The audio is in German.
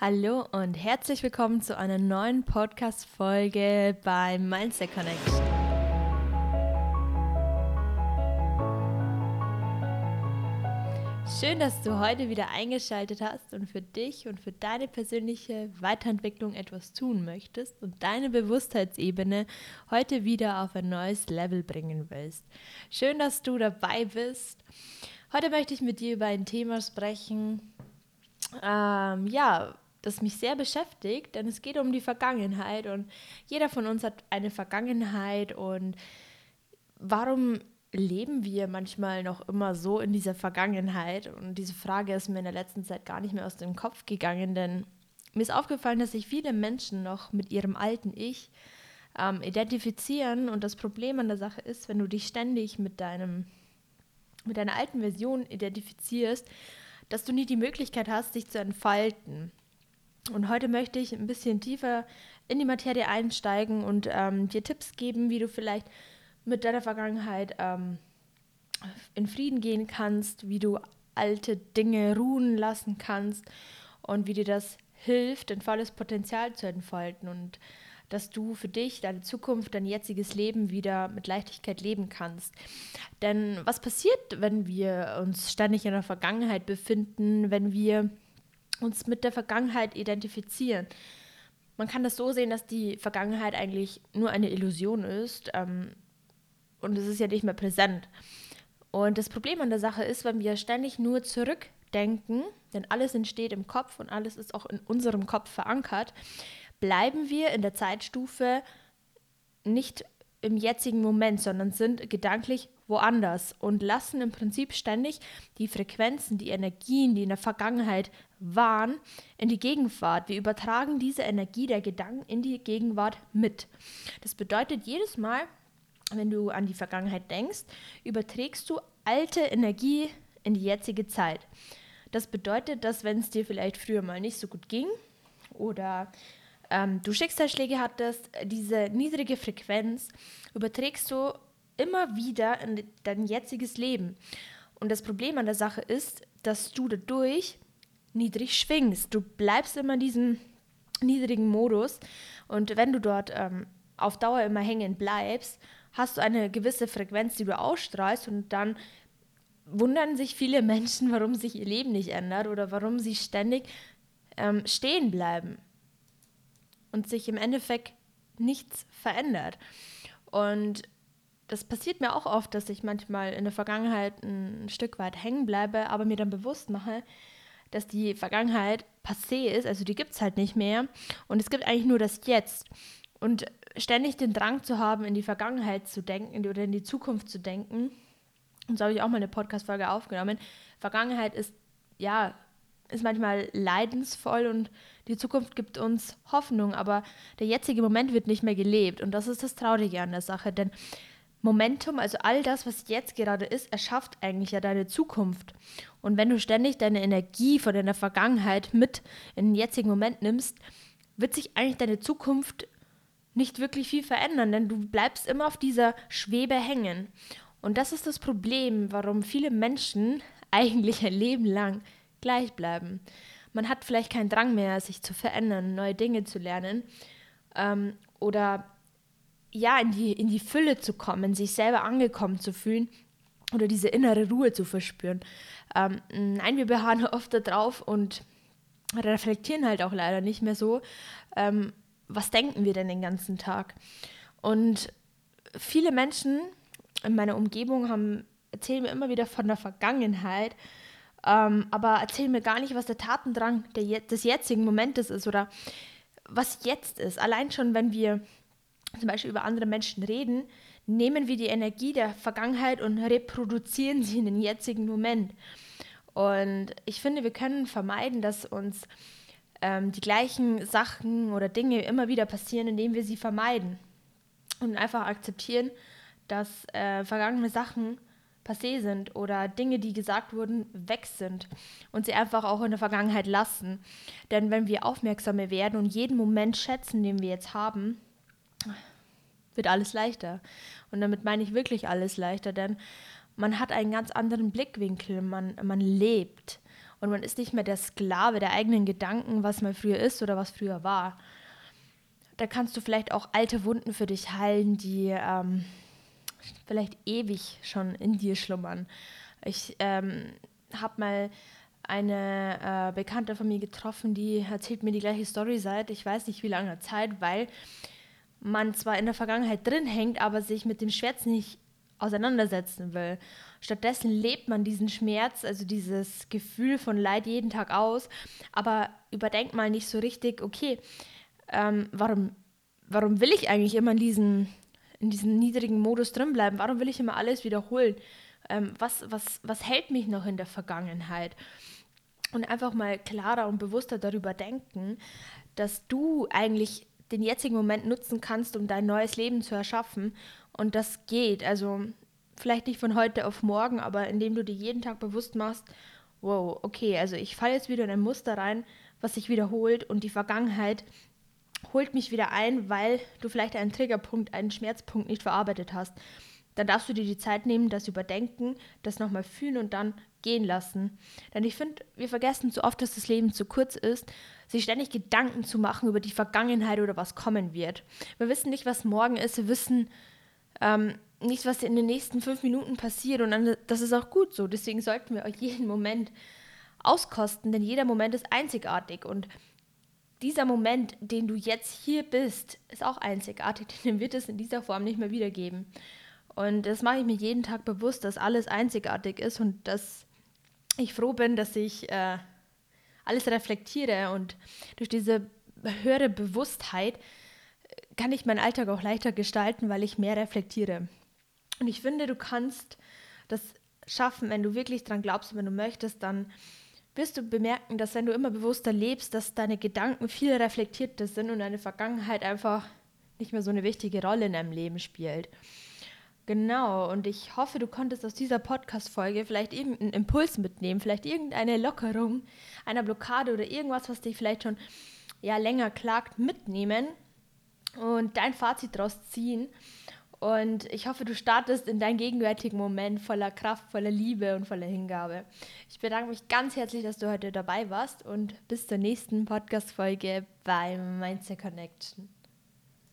Hallo und herzlich willkommen zu einer neuen Podcast-Folge bei Mindset Connection. Schön, dass du heute wieder eingeschaltet hast und für dich und für deine persönliche Weiterentwicklung etwas tun möchtest und deine Bewusstheitsebene heute wieder auf ein neues Level bringen willst. Schön, dass du dabei bist. Heute möchte ich mit dir über ein Thema sprechen, ähm, ja, das mich sehr beschäftigt, denn es geht um die Vergangenheit und jeder von uns hat eine Vergangenheit und warum leben wir manchmal noch immer so in dieser Vergangenheit? Und diese Frage ist mir in der letzten Zeit gar nicht mehr aus dem Kopf gegangen, denn mir ist aufgefallen, dass sich viele Menschen noch mit ihrem alten Ich ähm, identifizieren und das Problem an der Sache ist, wenn du dich ständig mit deinem mit deiner alten Version identifizierst, dass du nie die Möglichkeit hast, dich zu entfalten. Und heute möchte ich ein bisschen tiefer in die Materie einsteigen und ähm, dir Tipps geben, wie du vielleicht mit deiner Vergangenheit ähm, in Frieden gehen kannst, wie du alte Dinge ruhen lassen kannst und wie dir das hilft, dein volles Potenzial zu entfalten und dass du für dich, deine Zukunft, dein jetziges Leben wieder mit Leichtigkeit leben kannst. Denn was passiert, wenn wir uns ständig in der Vergangenheit befinden, wenn wir uns mit der Vergangenheit identifizieren. Man kann das so sehen, dass die Vergangenheit eigentlich nur eine Illusion ist ähm, und es ist ja nicht mehr präsent. Und das Problem an der Sache ist, wenn wir ständig nur zurückdenken, denn alles entsteht im Kopf und alles ist auch in unserem Kopf verankert, bleiben wir in der Zeitstufe nicht im jetzigen Moment, sondern sind gedanklich woanders und lassen im Prinzip ständig die Frequenzen, die Energien, die in der Vergangenheit waren, in die Gegenwart. Wir übertragen diese Energie der Gedanken in die Gegenwart mit. Das bedeutet, jedes Mal, wenn du an die Vergangenheit denkst, überträgst du alte Energie in die jetzige Zeit. Das bedeutet, dass wenn es dir vielleicht früher mal nicht so gut ging oder ähm, du Schicksalsschläge hattest, diese niedrige Frequenz überträgst du immer wieder in dein jetziges Leben. Und das Problem an der Sache ist, dass du dadurch niedrig schwingst. Du bleibst immer in diesem niedrigen Modus. Und wenn du dort ähm, auf Dauer immer hängen bleibst, hast du eine gewisse Frequenz, die du ausstrahlst und dann wundern sich viele Menschen, warum sich ihr Leben nicht ändert oder warum sie ständig ähm, stehen bleiben und sich im Endeffekt nichts verändert. Und das passiert mir auch oft, dass ich manchmal in der Vergangenheit ein Stück weit hängen bleibe, aber mir dann bewusst mache, dass die Vergangenheit passé ist, also die gibt es halt nicht mehr. Und es gibt eigentlich nur das Jetzt. Und ständig den Drang zu haben, in die Vergangenheit zu denken oder in die Zukunft zu denken, und so habe ich auch mal eine Podcast-Folge aufgenommen. Vergangenheit ist, ja, ist manchmal leidensvoll und die Zukunft gibt uns Hoffnung, aber der jetzige Moment wird nicht mehr gelebt. Und das ist das Traurige an der Sache, denn Momentum, also all das, was jetzt gerade ist, erschafft eigentlich ja deine Zukunft. Und wenn du ständig deine Energie von deiner Vergangenheit mit in den jetzigen Moment nimmst, wird sich eigentlich deine Zukunft nicht wirklich viel verändern, denn du bleibst immer auf dieser Schwebe hängen. Und das ist das Problem, warum viele Menschen eigentlich ein Leben lang gleich bleiben. Man hat vielleicht keinen Drang mehr, sich zu verändern, neue Dinge zu lernen ähm, oder ja, in die, in die Fülle zu kommen, sich selber angekommen zu fühlen oder diese innere Ruhe zu verspüren. Ähm, nein, wir beharren oft darauf und reflektieren halt auch leider nicht mehr so, ähm, was denken wir denn den ganzen Tag. Und viele Menschen in meiner Umgebung haben, erzählen mir immer wieder von der Vergangenheit, ähm, aber erzählen mir gar nicht, was der Tatendrang der, des jetzigen Momentes ist oder was jetzt ist. Allein schon, wenn wir zum Beispiel über andere Menschen reden, nehmen wir die Energie der Vergangenheit und reproduzieren sie in den jetzigen Moment. Und ich finde, wir können vermeiden, dass uns ähm, die gleichen Sachen oder Dinge immer wieder passieren, indem wir sie vermeiden. Und einfach akzeptieren, dass äh, vergangene Sachen passé sind oder Dinge, die gesagt wurden, weg sind und sie einfach auch in der Vergangenheit lassen. Denn wenn wir aufmerksamer werden und jeden Moment schätzen, den wir jetzt haben, wird alles leichter. Und damit meine ich wirklich alles leichter, denn man hat einen ganz anderen Blickwinkel, man, man lebt. und man ist nicht mehr der Sklave der eigenen Gedanken, was mal früher ist oder was früher war. Da kannst du vielleicht auch alte Wunden für dich heilen, die ähm, vielleicht ewig schon in dir schlummern. Ich ähm, habe mal eine äh, Bekannte von mir getroffen, die erzählt mir die gleiche Story seit ich weiß nicht wie langer Zeit, weil man zwar in der Vergangenheit drin hängt, aber sich mit dem Schmerz nicht auseinandersetzen will. Stattdessen lebt man diesen Schmerz, also dieses Gefühl von Leid jeden Tag aus, aber überdenkt mal nicht so richtig, okay, ähm, warum, warum will ich eigentlich immer in diesem, in diesem niedrigen Modus drin bleiben? Warum will ich immer alles wiederholen? Ähm, was, was, was hält mich noch in der Vergangenheit? Und einfach mal klarer und bewusster darüber denken, dass du eigentlich den jetzigen Moment nutzen kannst, um dein neues Leben zu erschaffen. Und das geht. Also vielleicht nicht von heute auf morgen, aber indem du dir jeden Tag bewusst machst, wow, okay, also ich falle jetzt wieder in ein Muster rein, was sich wiederholt und die Vergangenheit holt mich wieder ein, weil du vielleicht einen Triggerpunkt, einen Schmerzpunkt nicht verarbeitet hast. Dann darfst du dir die Zeit nehmen, das überdenken, das nochmal fühlen und dann gehen lassen. Denn ich finde, wir vergessen zu oft, dass das Leben zu kurz ist, sich ständig Gedanken zu machen über die Vergangenheit oder was kommen wird. Wir wissen nicht, was morgen ist, wir wissen ähm, nicht, was in den nächsten fünf Minuten passiert und dann, das ist auch gut so. Deswegen sollten wir auch jeden Moment auskosten, denn jeder Moment ist einzigartig und dieser Moment, den du jetzt hier bist, ist auch einzigartig, den wird es in dieser Form nicht mehr wiedergeben. Und das mache ich mir jeden Tag bewusst, dass alles einzigartig ist und dass ich froh bin, dass ich äh, alles reflektiere und durch diese höhere Bewusstheit äh, kann ich meinen Alltag auch leichter gestalten, weil ich mehr reflektiere. Und ich finde, du kannst das schaffen, wenn du wirklich dran glaubst und wenn du möchtest, dann wirst du bemerken, dass wenn du immer bewusster lebst, dass deine Gedanken viel reflektierter sind und deine Vergangenheit einfach nicht mehr so eine wichtige Rolle in deinem Leben spielt. Genau, und ich hoffe, du konntest aus dieser Podcast-Folge vielleicht irgendeinen Impuls mitnehmen, vielleicht irgendeine Lockerung einer Blockade oder irgendwas, was dich vielleicht schon ja, länger klagt, mitnehmen und dein Fazit daraus ziehen. Und ich hoffe, du startest in deinen gegenwärtigen Moment voller Kraft, voller Liebe und voller Hingabe. Ich bedanke mich ganz herzlich, dass du heute dabei warst und bis zur nächsten Podcast-Folge bei Mindset Connection.